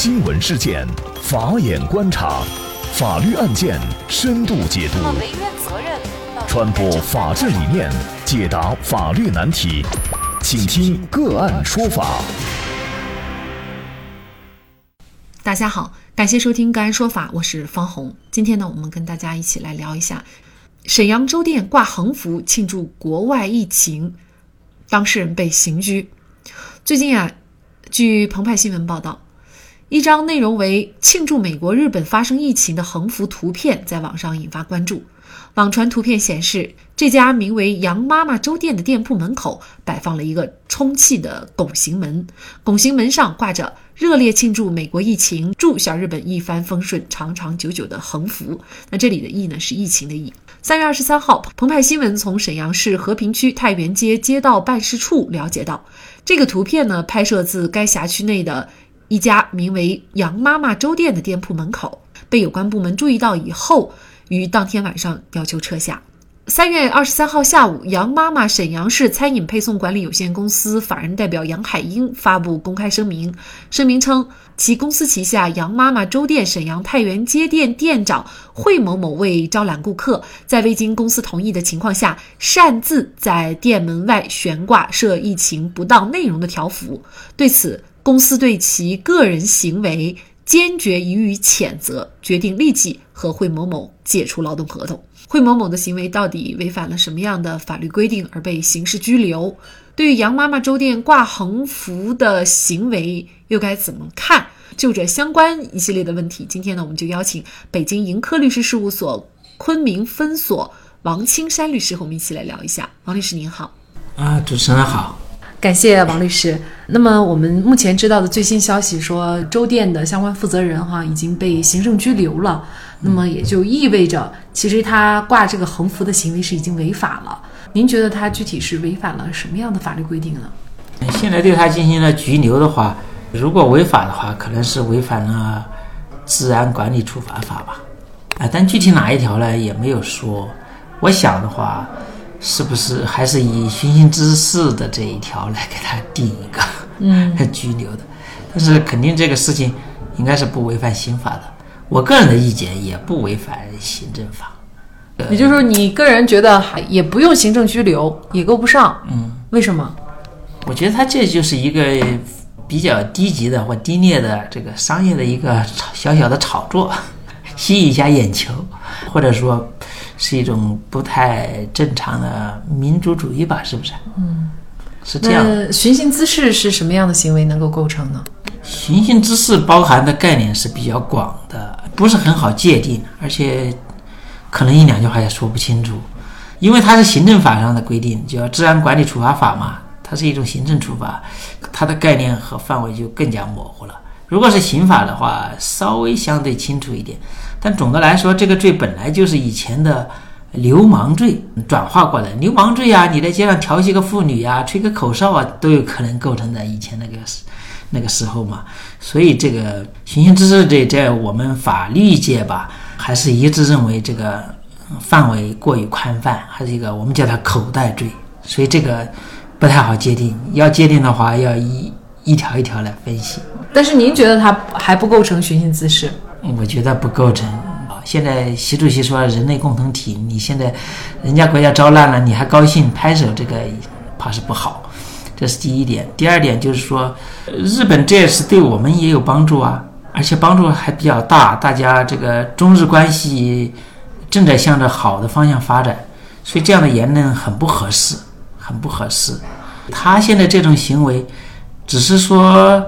新闻事件，法眼观察，法律案件深度解读，传播法治理念，解答法律难题，请听个案说法。大家好，感谢收听个案说法，我是方红。今天呢，我们跟大家一起来聊一下沈阳粥店挂横幅庆祝国外疫情，当事人被刑拘。最近啊。据澎湃新闻报道，一张内容为庆祝美国、日本发生疫情的横幅图片在网上引发关注。网传图片显示，这家名为“杨妈妈粥店”的店铺门口摆放了一个充气的拱形门，拱形门上挂着“热烈庆祝美国疫情，祝小日本一帆风顺，长长久久”的横幅。那这里的“疫”呢，是疫情的“疫”。三月二十三号，澎湃新闻从沈阳市和平区太原街街道办事处了解到。这个图片呢，拍摄自该辖区内的一家名为“杨妈妈粥店”的店铺门口，被有关部门注意到以后，于当天晚上要求撤下。三月二十三号下午，杨妈妈沈阳市餐饮配送管理有限公司法人代表杨海英发布公开声明，声明称，其公司旗下杨妈妈粥店沈阳太原街店店长惠某某为招揽顾客，在未经公司同意的情况下，擅自在店门外悬挂设疫情不当内容的条幅。对此，公司对其个人行为坚决予以谴责，决定立即和惠某某解除劳动合同。惠某某的行为到底违反了什么样的法律规定而被刑事拘留？对于杨妈妈粥店挂横幅的行为又该怎么看？就这相关一系列的问题，今天呢，我们就邀请北京盈科律师事务所昆明分所王青山律师和我们一起来聊一下。王律师您好，啊，主持人好，感谢王律师。那么我们目前知道的最新消息说，周店的相关负责人哈已经被行政拘留了。那么也就意味着，其实他挂这个横幅的行为是已经违法了。您觉得他具体是违反了什么样的法律规定呢？现在对他进行了拘留的话，如果违法的话，可能是违反了治安管理处罚法吧。啊，但具体哪一条呢，也没有说。我想的话，是不是还是以寻衅滋事的这一条来给他定一个嗯 拘留的？但是肯定这个事情应该是不违反刑法的。我个人的意见也不违反行政法，也就是说，你个人觉得还也不用行政拘留，也够不上。嗯，为什么？我觉得他这就是一个比较低级的或低劣的这个商业的一个小小的炒作，吸引一下眼球，或者说是一种不太正常的民族主义吧？是不是？嗯，是这样。寻衅滋事是什么样的行为能够构成呢？寻衅滋事包含的概念是比较广的，不是很好界定，而且可能一两句话也说不清楚，因为它是行政法上的规定，叫《治安管理处罚法》嘛，它是一种行政处罚，它的概念和范围就更加模糊了。如果是刑法的话，稍微相对清楚一点，但总的来说，这个罪本来就是以前的流氓罪转化过来，流氓罪啊，你在街上调戏个妇女啊，吹个口哨啊，都有可能构成在以前那个。那个时候嘛，所以这个寻衅滋事罪在我们法律界吧，还是一致认为这个范围过于宽泛，还是一个我们叫它口袋罪，所以这个不太好界定。要界定的话，要一一条一条来分析。但是您觉得他还不构成寻衅滋事？我觉得不构成。现在习主席说人类共同体，你现在人家国家遭难了，你还高兴拍手，这个怕是不好。这是第一点，第二点就是说，日本这次对我们也有帮助啊，而且帮助还比较大，大家这个中日关系正在向着好的方向发展，所以这样的言论很不合适，很不合适。他现在这种行为，只是说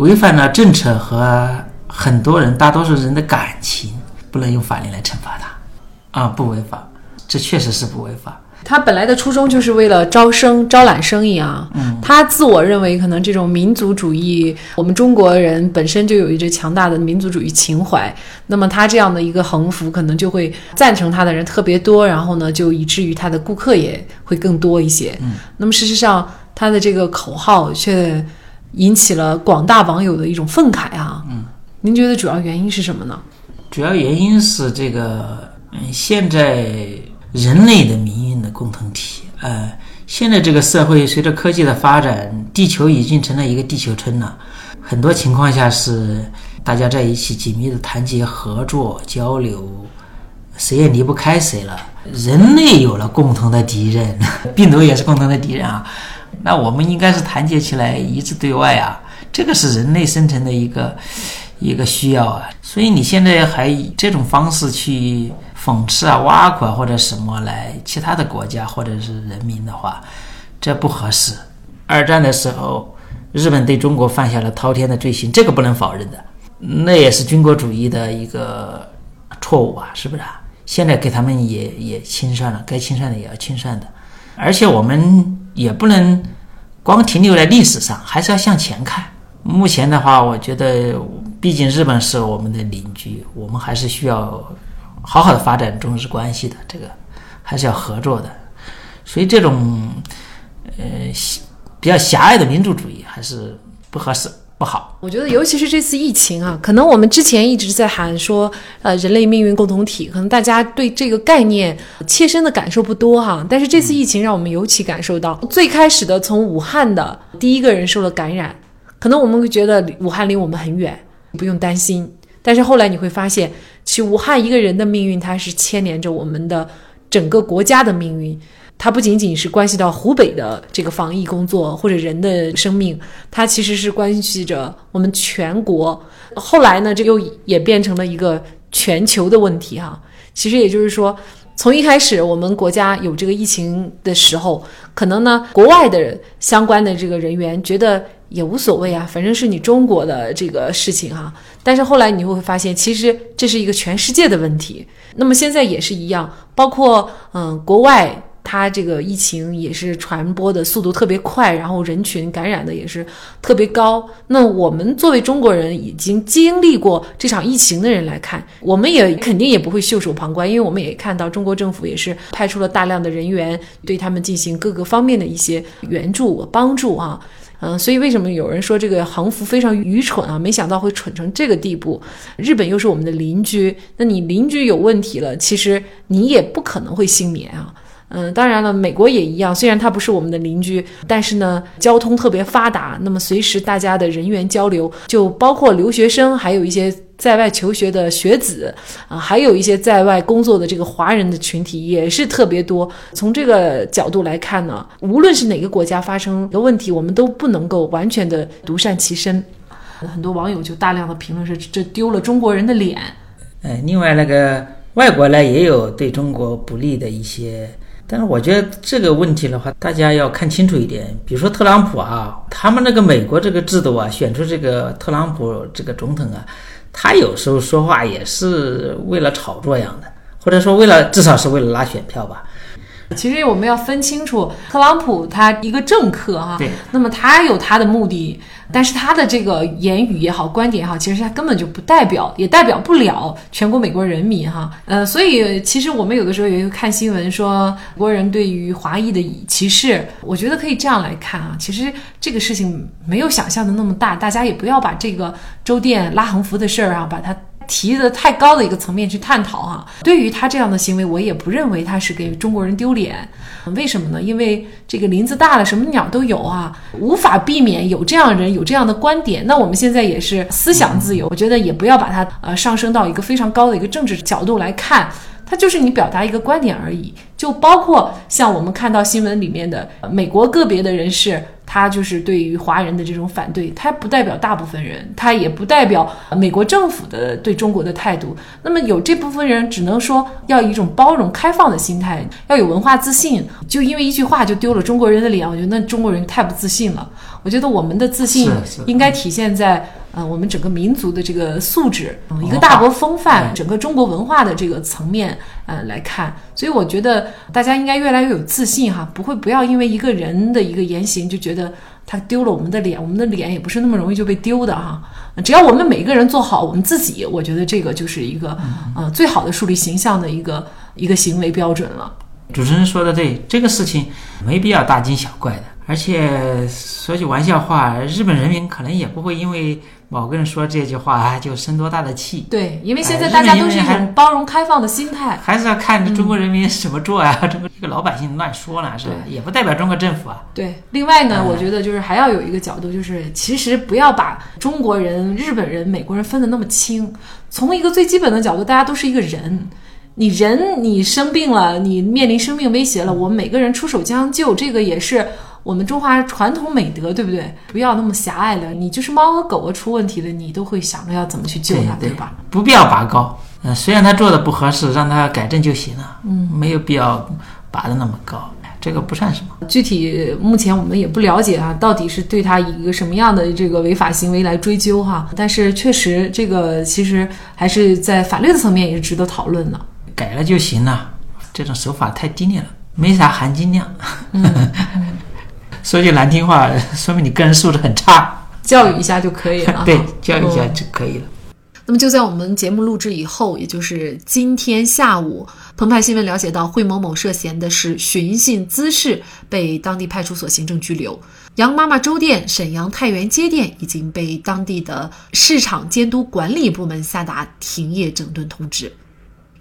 违反了政策和很多人、大多数人的感情，不能用法律来惩罚他，啊，不违法，这确实是不违法。他本来的初衷就是为了招生、招揽生意啊。嗯，他自我认为可能这种民族主义，我们中国人本身就有一支强大的民族主义情怀。那么他这样的一个横幅，可能就会赞成他的人特别多，然后呢，就以至于他的顾客也会更多一些。嗯，那么事实上，他的这个口号却引起了广大网友的一种愤慨啊。嗯，您觉得主要原因是什么呢？主要原因是这个，嗯，现在。人类的命运的共同体，呃，现在这个社会随着科技的发展，地球已经成了一个地球村了。很多情况下是大家在一起紧密的团结合作交流，谁也离不开谁了。人类有了共同的敌人，病毒也是共同的敌人啊。那我们应该是团结起来，一致对外啊。这个是人类生存的一个一个需要啊。所以你现在还以这种方式去讽刺啊、挖苦啊或者什么来其他的国家或者是人民的话，这不合适。二战的时候，日本对中国犯下了滔天的罪行，这个不能否认的。那也是军国主义的一个错误啊，是不是啊？现在给他们也也清算了，该清算的也要清算的。而且我们也不能光停留在历史上，还是要向前看。目前的话，我觉得，毕竟日本是我们的邻居，我们还是需要好好的发展中日关系的。这个还是要合作的。所以这种呃比较狭隘的民族主义还是不合适。不好，我觉得尤其是这次疫情啊，可能我们之前一直在喊说，呃，人类命运共同体，可能大家对这个概念切身的感受不多哈。但是这次疫情让我们尤其感受到，最开始的从武汉的第一个人受了感染，可能我们会觉得武汉离我们很远，不用担心。但是后来你会发现，其实武汉一个人的命运，它是牵连着我们的整个国家的命运。它不仅仅是关系到湖北的这个防疫工作或者人的生命，它其实是关系着我们全国。后来呢，这又也变成了一个全球的问题哈。其实也就是说，从一开始我们国家有这个疫情的时候，可能呢国外的相关的这个人员觉得也无所谓啊，反正是你中国的这个事情哈。但是后来你会发现，其实这是一个全世界的问题。那么现在也是一样，包括嗯国外。它这个疫情也是传播的速度特别快，然后人群感染的也是特别高。那我们作为中国人已经经历过这场疫情的人来看，我们也肯定也不会袖手旁观，因为我们也看到中国政府也是派出了大量的人员对他们进行各个方面的一些援助帮助啊。嗯，所以为什么有人说这个横幅非常愚蠢啊？没想到会蠢成这个地步。日本又是我们的邻居，那你邻居有问题了，其实你也不可能会幸免啊。嗯，当然了，美国也一样。虽然它不是我们的邻居，但是呢，交通特别发达。那么随时大家的人员交流，就包括留学生，还有一些在外求学的学子啊，还有一些在外工作的这个华人的群体也是特别多。从这个角度来看呢，无论是哪个国家发生的问题，我们都不能够完全的独善其身。很多网友就大量的评论说，这丢了中国人的脸。呃，另外那个外国呢，也有对中国不利的一些。但是我觉得这个问题的话，大家要看清楚一点。比如说特朗普啊，他们那个美国这个制度啊，选出这个特朗普这个总统啊，他有时候说话也是为了炒作样的，或者说为了至少是为了拉选票吧。其实我们要分清楚，特朗普他一个政客哈，对，那么他有他的目的。但是他的这个言语也好，观点也好，其实他根本就不代表，也代表不了全国美国人民哈。呃，所以其实我们有的时候也会看新闻说国人对于华裔的歧视，我觉得可以这样来看啊。其实这个事情没有想象的那么大，大家也不要把这个周店拉横幅的事儿啊，把它。提的太高的一个层面去探讨哈，对于他这样的行为，我也不认为他是给中国人丢脸。为什么呢？因为这个林子大了，什么鸟都有啊，无法避免有这样人有这样的观点。那我们现在也是思想自由，我觉得也不要把它呃上升到一个非常高的一个政治角度来看，它就是你表达一个观点而已。就包括像我们看到新闻里面的美国个别的人士。他就是对于华人的这种反对，他不代表大部分人，他也不代表美国政府的对中国的态度。那么有这部分人，只能说要一种包容、开放的心态，要有文化自信。就因为一句话就丢了中国人的脸，我觉得那中国人太不自信了。我觉得我们的自信应该体现在。呃，我们整个民族的这个素质，一个大国风范，整个中国文化的这个层面，呃来看，所以我觉得大家应该越来越有自信哈，不会不要因为一个人的一个言行就觉得他丢了我们的脸，我们的脸也不是那么容易就被丢的哈。只要我们每一个人做好我们自己，我觉得这个就是一个呃最好的树立形象的一个一个行为标准了。主持人说的对，这个事情没必要大惊小怪的。而且说句玩笑话，日本人民可能也不会因为某个人说这句话就生多大的气。对，因为现在大家都是一种包容开放的心态，还是要看中国人民怎么做呀。中国这个老百姓乱说了是吧？也不代表中国政府啊。对，另外呢，我觉得就是还要有一个角度，就是其实不要把中国人、日本人、美国人分得那么清。从一个最基本的角度，大家都是一个人。你人你生病了，你面临生命威胁了，我们每个人出手相救，这个也是。我们中华传统美德，对不对？不要那么狭隘了。你就是猫和狗啊出问题了，你都会想着要怎么去救它，对吧？不必要拔高。嗯，虽然他做的不合适，让他改正就行了。嗯，没有必要拔的那么高，这个不算什么。具体目前我们也不了解啊，到底是对他以一个什么样的这个违法行为来追究哈？但是确实，这个其实还是在法律的层面也是值得讨论的。改了就行了，这种手法太低劣了，没啥含金量。说句难听话，说明你个人素质很差，教育一下就可以了。对，教育一下就可以了。那么就在我们节目录制以后，也就是今天下午，澎湃新闻了解到，惠某某涉嫌的是寻衅滋事，被当地派出所行政拘留。杨妈妈粥店、沈阳太原街店已经被当地的市场监督管理部门下达停业整顿通知。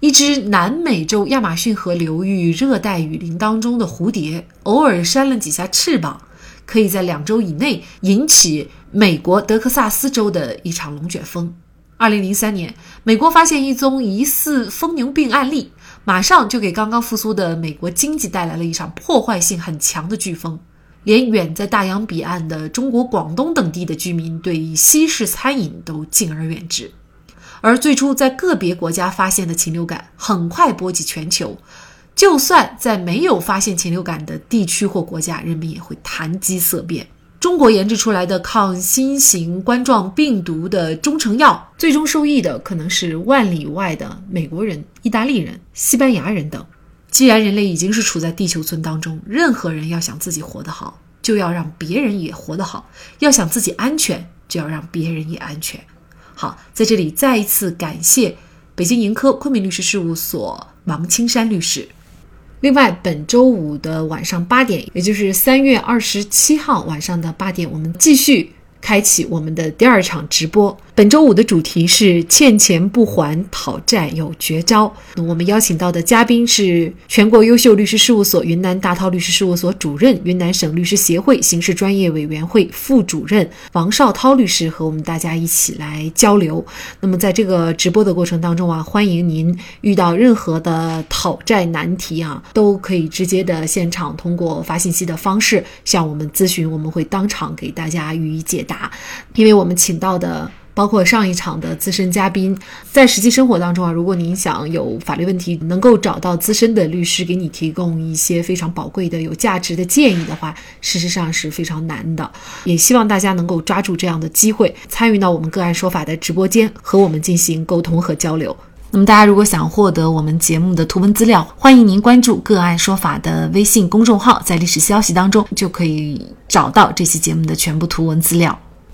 一只南美洲亚马逊河流域热带雨林当中的蝴蝶，偶尔扇了几下翅膀，可以在两周以内引起美国德克萨斯州的一场龙卷风。二零零三年，美国发现一宗疑似疯牛病案例，马上就给刚刚复苏的美国经济带来了一场破坏性很强的飓风，连远在大洋彼岸的中国广东等地的居民对西式餐饮都敬而远之。而最初在个别国家发现的禽流感，很快波及全球。就算在没有发现禽流感的地区或国家，人们也会谈鸡色变。中国研制出来的抗新型冠状病毒的中成药，最终受益的可能是万里外的美国人、意大利人、西班牙人等。既然人类已经是处在地球村当中，任何人要想自己活得好，就要让别人也活得好；要想自己安全，就要让别人也安全。好，在这里再一次感谢北京盈科昆明律师事务所王青山律师。另外，本周五的晚上八点，也就是三月二十七号晚上的八点，我们继续开启我们的第二场直播。本周五的主题是欠钱不还讨债有绝招。我们邀请到的嘉宾是全国优秀律师事务所云南大韬律师事务所主任、云南省律师协会刑事专业委员会副主任王绍涛律师，和我们大家一起来交流。那么在这个直播的过程当中啊，欢迎您遇到任何的讨债难题啊，都可以直接的现场通过发信息的方式向我们咨询，我们会当场给大家予以解答。因为我们请到的。包括上一场的资深嘉宾，在实际生活当中啊，如果您想有法律问题能够找到资深的律师给你提供一些非常宝贵的、有价值的建议的话，事实上是非常难的。也希望大家能够抓住这样的机会，参与到我们个案说法的直播间，和我们进行沟通和交流。那么，大家如果想获得我们节目的图文资料，欢迎您关注“个案说法”的微信公众号，在历史消息当中就可以找到这期节目的全部图文资料。